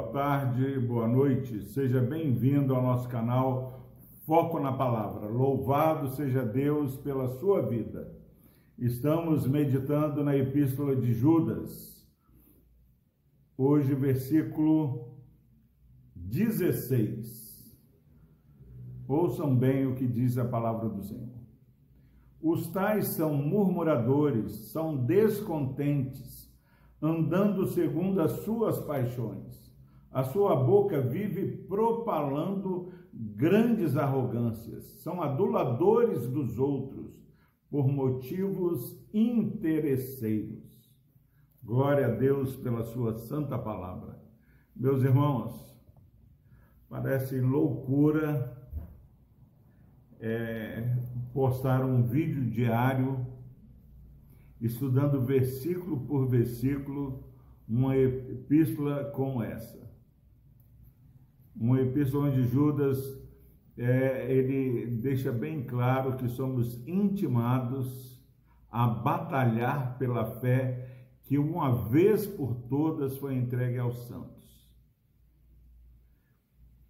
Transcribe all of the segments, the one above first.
boa tarde, boa noite. Seja bem-vindo ao nosso canal Foco na Palavra. Louvado seja Deus pela sua vida. Estamos meditando na Epístola de Judas. Hoje, versículo 16. Ouçam bem o que diz a palavra do Senhor. Os tais são murmuradores, são descontentes andando segundo as suas paixões. A sua boca vive propalando grandes arrogâncias. São aduladores dos outros por motivos interesseiros. Glória a Deus pela sua santa palavra. Meus irmãos, parece loucura é, postar um vídeo diário estudando versículo por versículo uma epístola como essa. Uma epístola onde Judas é, ele deixa bem claro que somos intimados a batalhar pela fé que uma vez por todas foi entregue aos santos.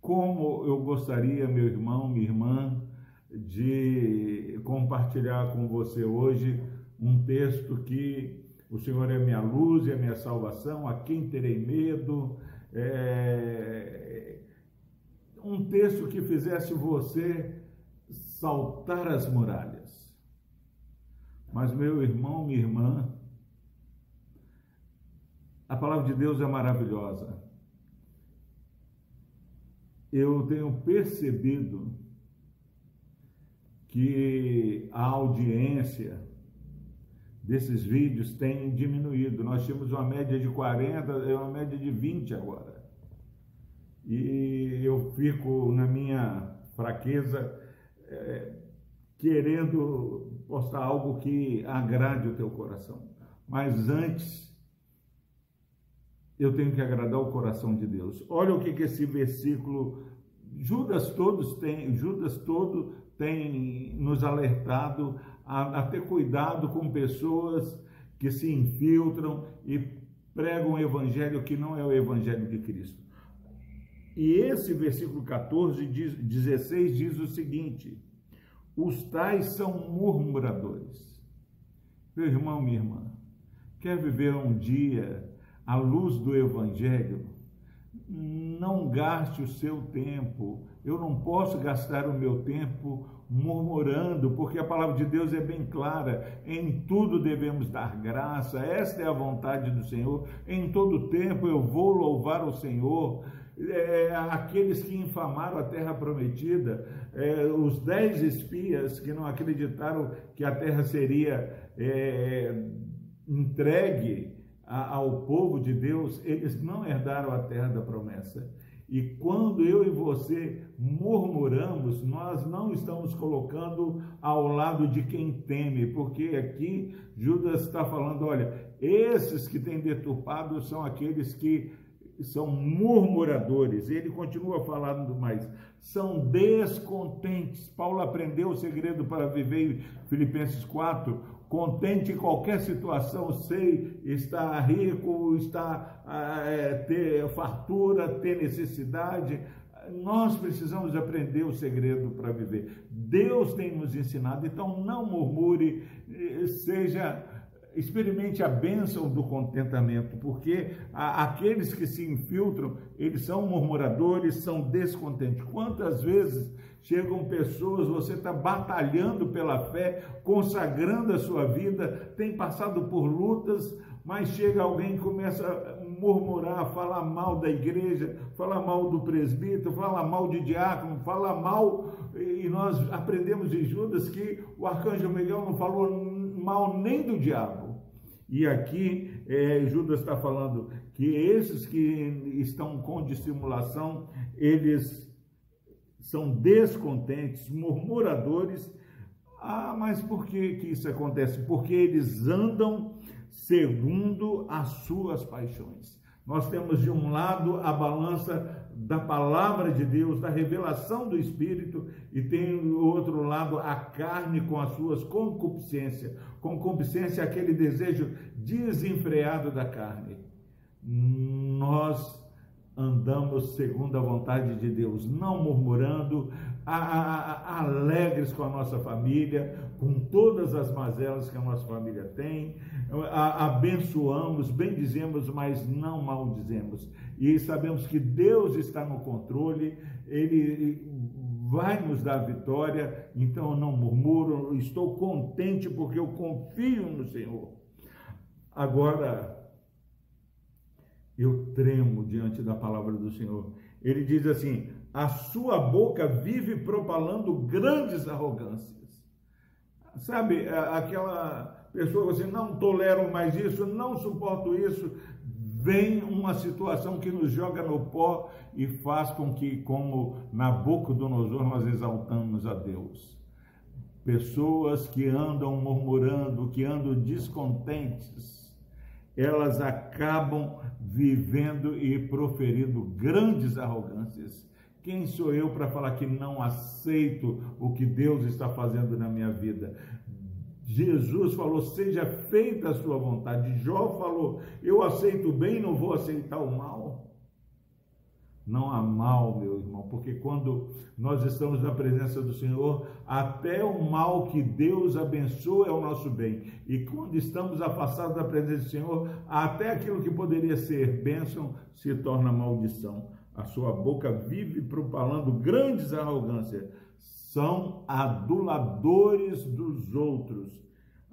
Como eu gostaria, meu irmão, minha irmã, de compartilhar com você hoje um texto que o Senhor é minha luz e a minha salvação, a quem terei medo. É... Texto que fizesse você saltar as muralhas. Mas, meu irmão, minha irmã, a palavra de Deus é maravilhosa. Eu tenho percebido que a audiência desses vídeos tem diminuído. Nós tínhamos uma média de 40, é uma média de 20 agora. E eu fico na minha fraqueza é, querendo postar algo que agrade o teu coração. Mas antes eu tenho que agradar o coração de Deus. Olha o que, que esse versículo Judas todos tem, Judas todo tem nos alertado a, a ter cuidado com pessoas que se infiltram e pregam um evangelho que não é o evangelho de Cristo. E esse versículo 14, 16 diz o seguinte: os tais são murmuradores. Meu irmão, minha irmã, quer viver um dia à luz do evangelho? Não gaste o seu tempo. Eu não posso gastar o meu tempo murmurando, porque a palavra de Deus é bem clara: em tudo devemos dar graça, esta é a vontade do Senhor. Em todo tempo eu vou louvar o Senhor. É, aqueles que infamaram a terra prometida, é, os dez espias que não acreditaram que a terra seria é, entregue ao povo de Deus, eles não herdaram a terra da promessa. E quando eu e você murmuramos, nós não estamos colocando ao lado de quem teme, porque aqui Judas está falando: olha, esses que têm deturpado são aqueles que são murmuradores. Ele continua falando mais, são descontentes. Paulo aprendeu o segredo para viver Filipenses 4 contente em qualquer situação, sei estar rico, estar é, ter fartura, ter necessidade. Nós precisamos aprender o segredo para viver. Deus tem nos ensinado, então não murmure, seja experimente a bênção do contentamento, porque aqueles que se infiltram, eles são murmuradores, são descontentes. Quantas vezes chegam pessoas, você está batalhando pela fé, consagrando a sua vida, tem passado por lutas, mas chega alguém e começa a murmurar, falar mal da igreja, falar mal do presbítero, falar mal de diácono, falar mal, e nós aprendemos de Judas que o arcanjo Miguel não falou mal nem do diabo. E aqui é, Judas está falando que esses que estão com dissimulação, eles são descontentes, murmuradores. Ah, mas por que, que isso acontece? Porque eles andam segundo as suas paixões. Nós temos de um lado a balança da palavra de Deus, da revelação do Espírito, e tem do outro lado a carne com as suas concupiscências. Concupiscência é aquele desejo desenfreado da carne. Nós andamos segundo a vontade de Deus, não murmurando, a, a, a, alegres com a nossa família, com todas as mazelas que a nossa família tem, abençoamos, bendizemos, mas não maldizemos. E sabemos que Deus está no controle, Ele vai nos dar vitória, então eu não murmuro, estou contente porque eu confio no Senhor. Agora, eu tremo diante da palavra do Senhor. Ele diz assim: a sua boca vive propalando grandes arrogâncias. Sabe, aquela pessoa assim, não tolero mais isso, não suporto isso. Vem uma situação que nos joga no pó e faz com que, como na boca do Nosor, nós exaltamos a Deus. Pessoas que andam murmurando, que andam descontentes, elas acabam vivendo e proferindo grandes arrogâncias. Quem sou eu para falar que não aceito o que Deus está fazendo na minha vida? Jesus falou: seja feita a sua vontade. Jó falou: eu aceito o bem, não vou aceitar o mal. Não há mal, meu irmão, porque quando nós estamos na presença do Senhor, até o mal que Deus abençoa é o nosso bem. E quando estamos afastados da presença do Senhor, até aquilo que poderia ser bênção se torna maldição. A sua boca vive propalando grandes arrogâncias. São aduladores dos outros,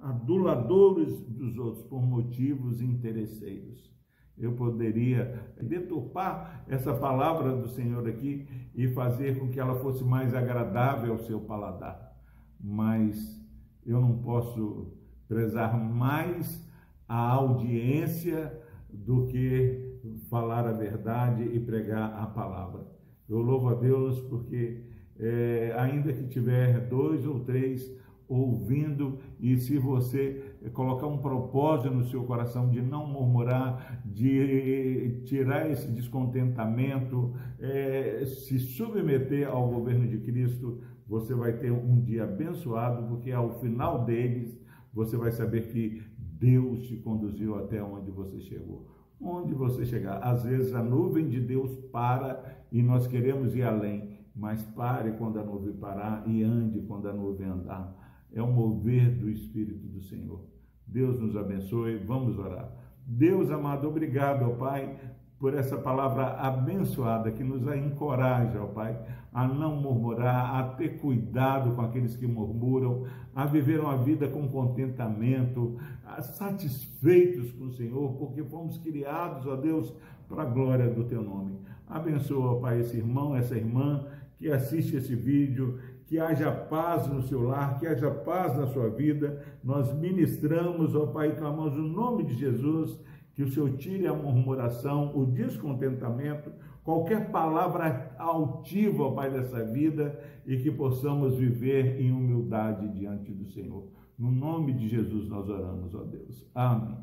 aduladores dos outros por motivos interesseiros eu poderia deturpar essa palavra do Senhor aqui e fazer com que ela fosse mais agradável ao seu paladar. Mas eu não posso prezar mais a audiência do que falar a verdade e pregar a palavra. Eu louvo a Deus porque, é, ainda que tiver dois ou três ouvindo, e se você colocar um propósito no seu coração de não murmurar, de tirar esse descontentamento, é, se submeter ao governo de Cristo, você vai ter um dia abençoado, porque ao final deles você vai saber que Deus te conduziu até onde você chegou. Onde você chegar. Às vezes a nuvem de Deus para e nós queremos ir além, mas pare quando a nuvem parar e ande quando a nuvem andar é um mover do Espírito do Senhor. Deus nos abençoe, vamos orar. Deus amado, obrigado, ó Pai, por essa palavra abençoada que nos encoraja, ó Pai, a não murmurar, a ter cuidado com aqueles que murmuram, a viver uma vida com contentamento, satisfeitos com o Senhor, porque fomos criados, ó Deus, para a glória do Teu nome. Abençoa, ó Pai, esse irmão, essa irmã que assiste esse vídeo, que haja paz no seu lar, que haja paz na sua vida. Nós ministramos, ó Pai, clamamos o nome de Jesus, que o Senhor tire a murmuração, o descontentamento, qualquer palavra altiva, ó Pai, dessa vida e que possamos viver em humildade diante do Senhor. No nome de Jesus nós oramos, ó Deus. Amém.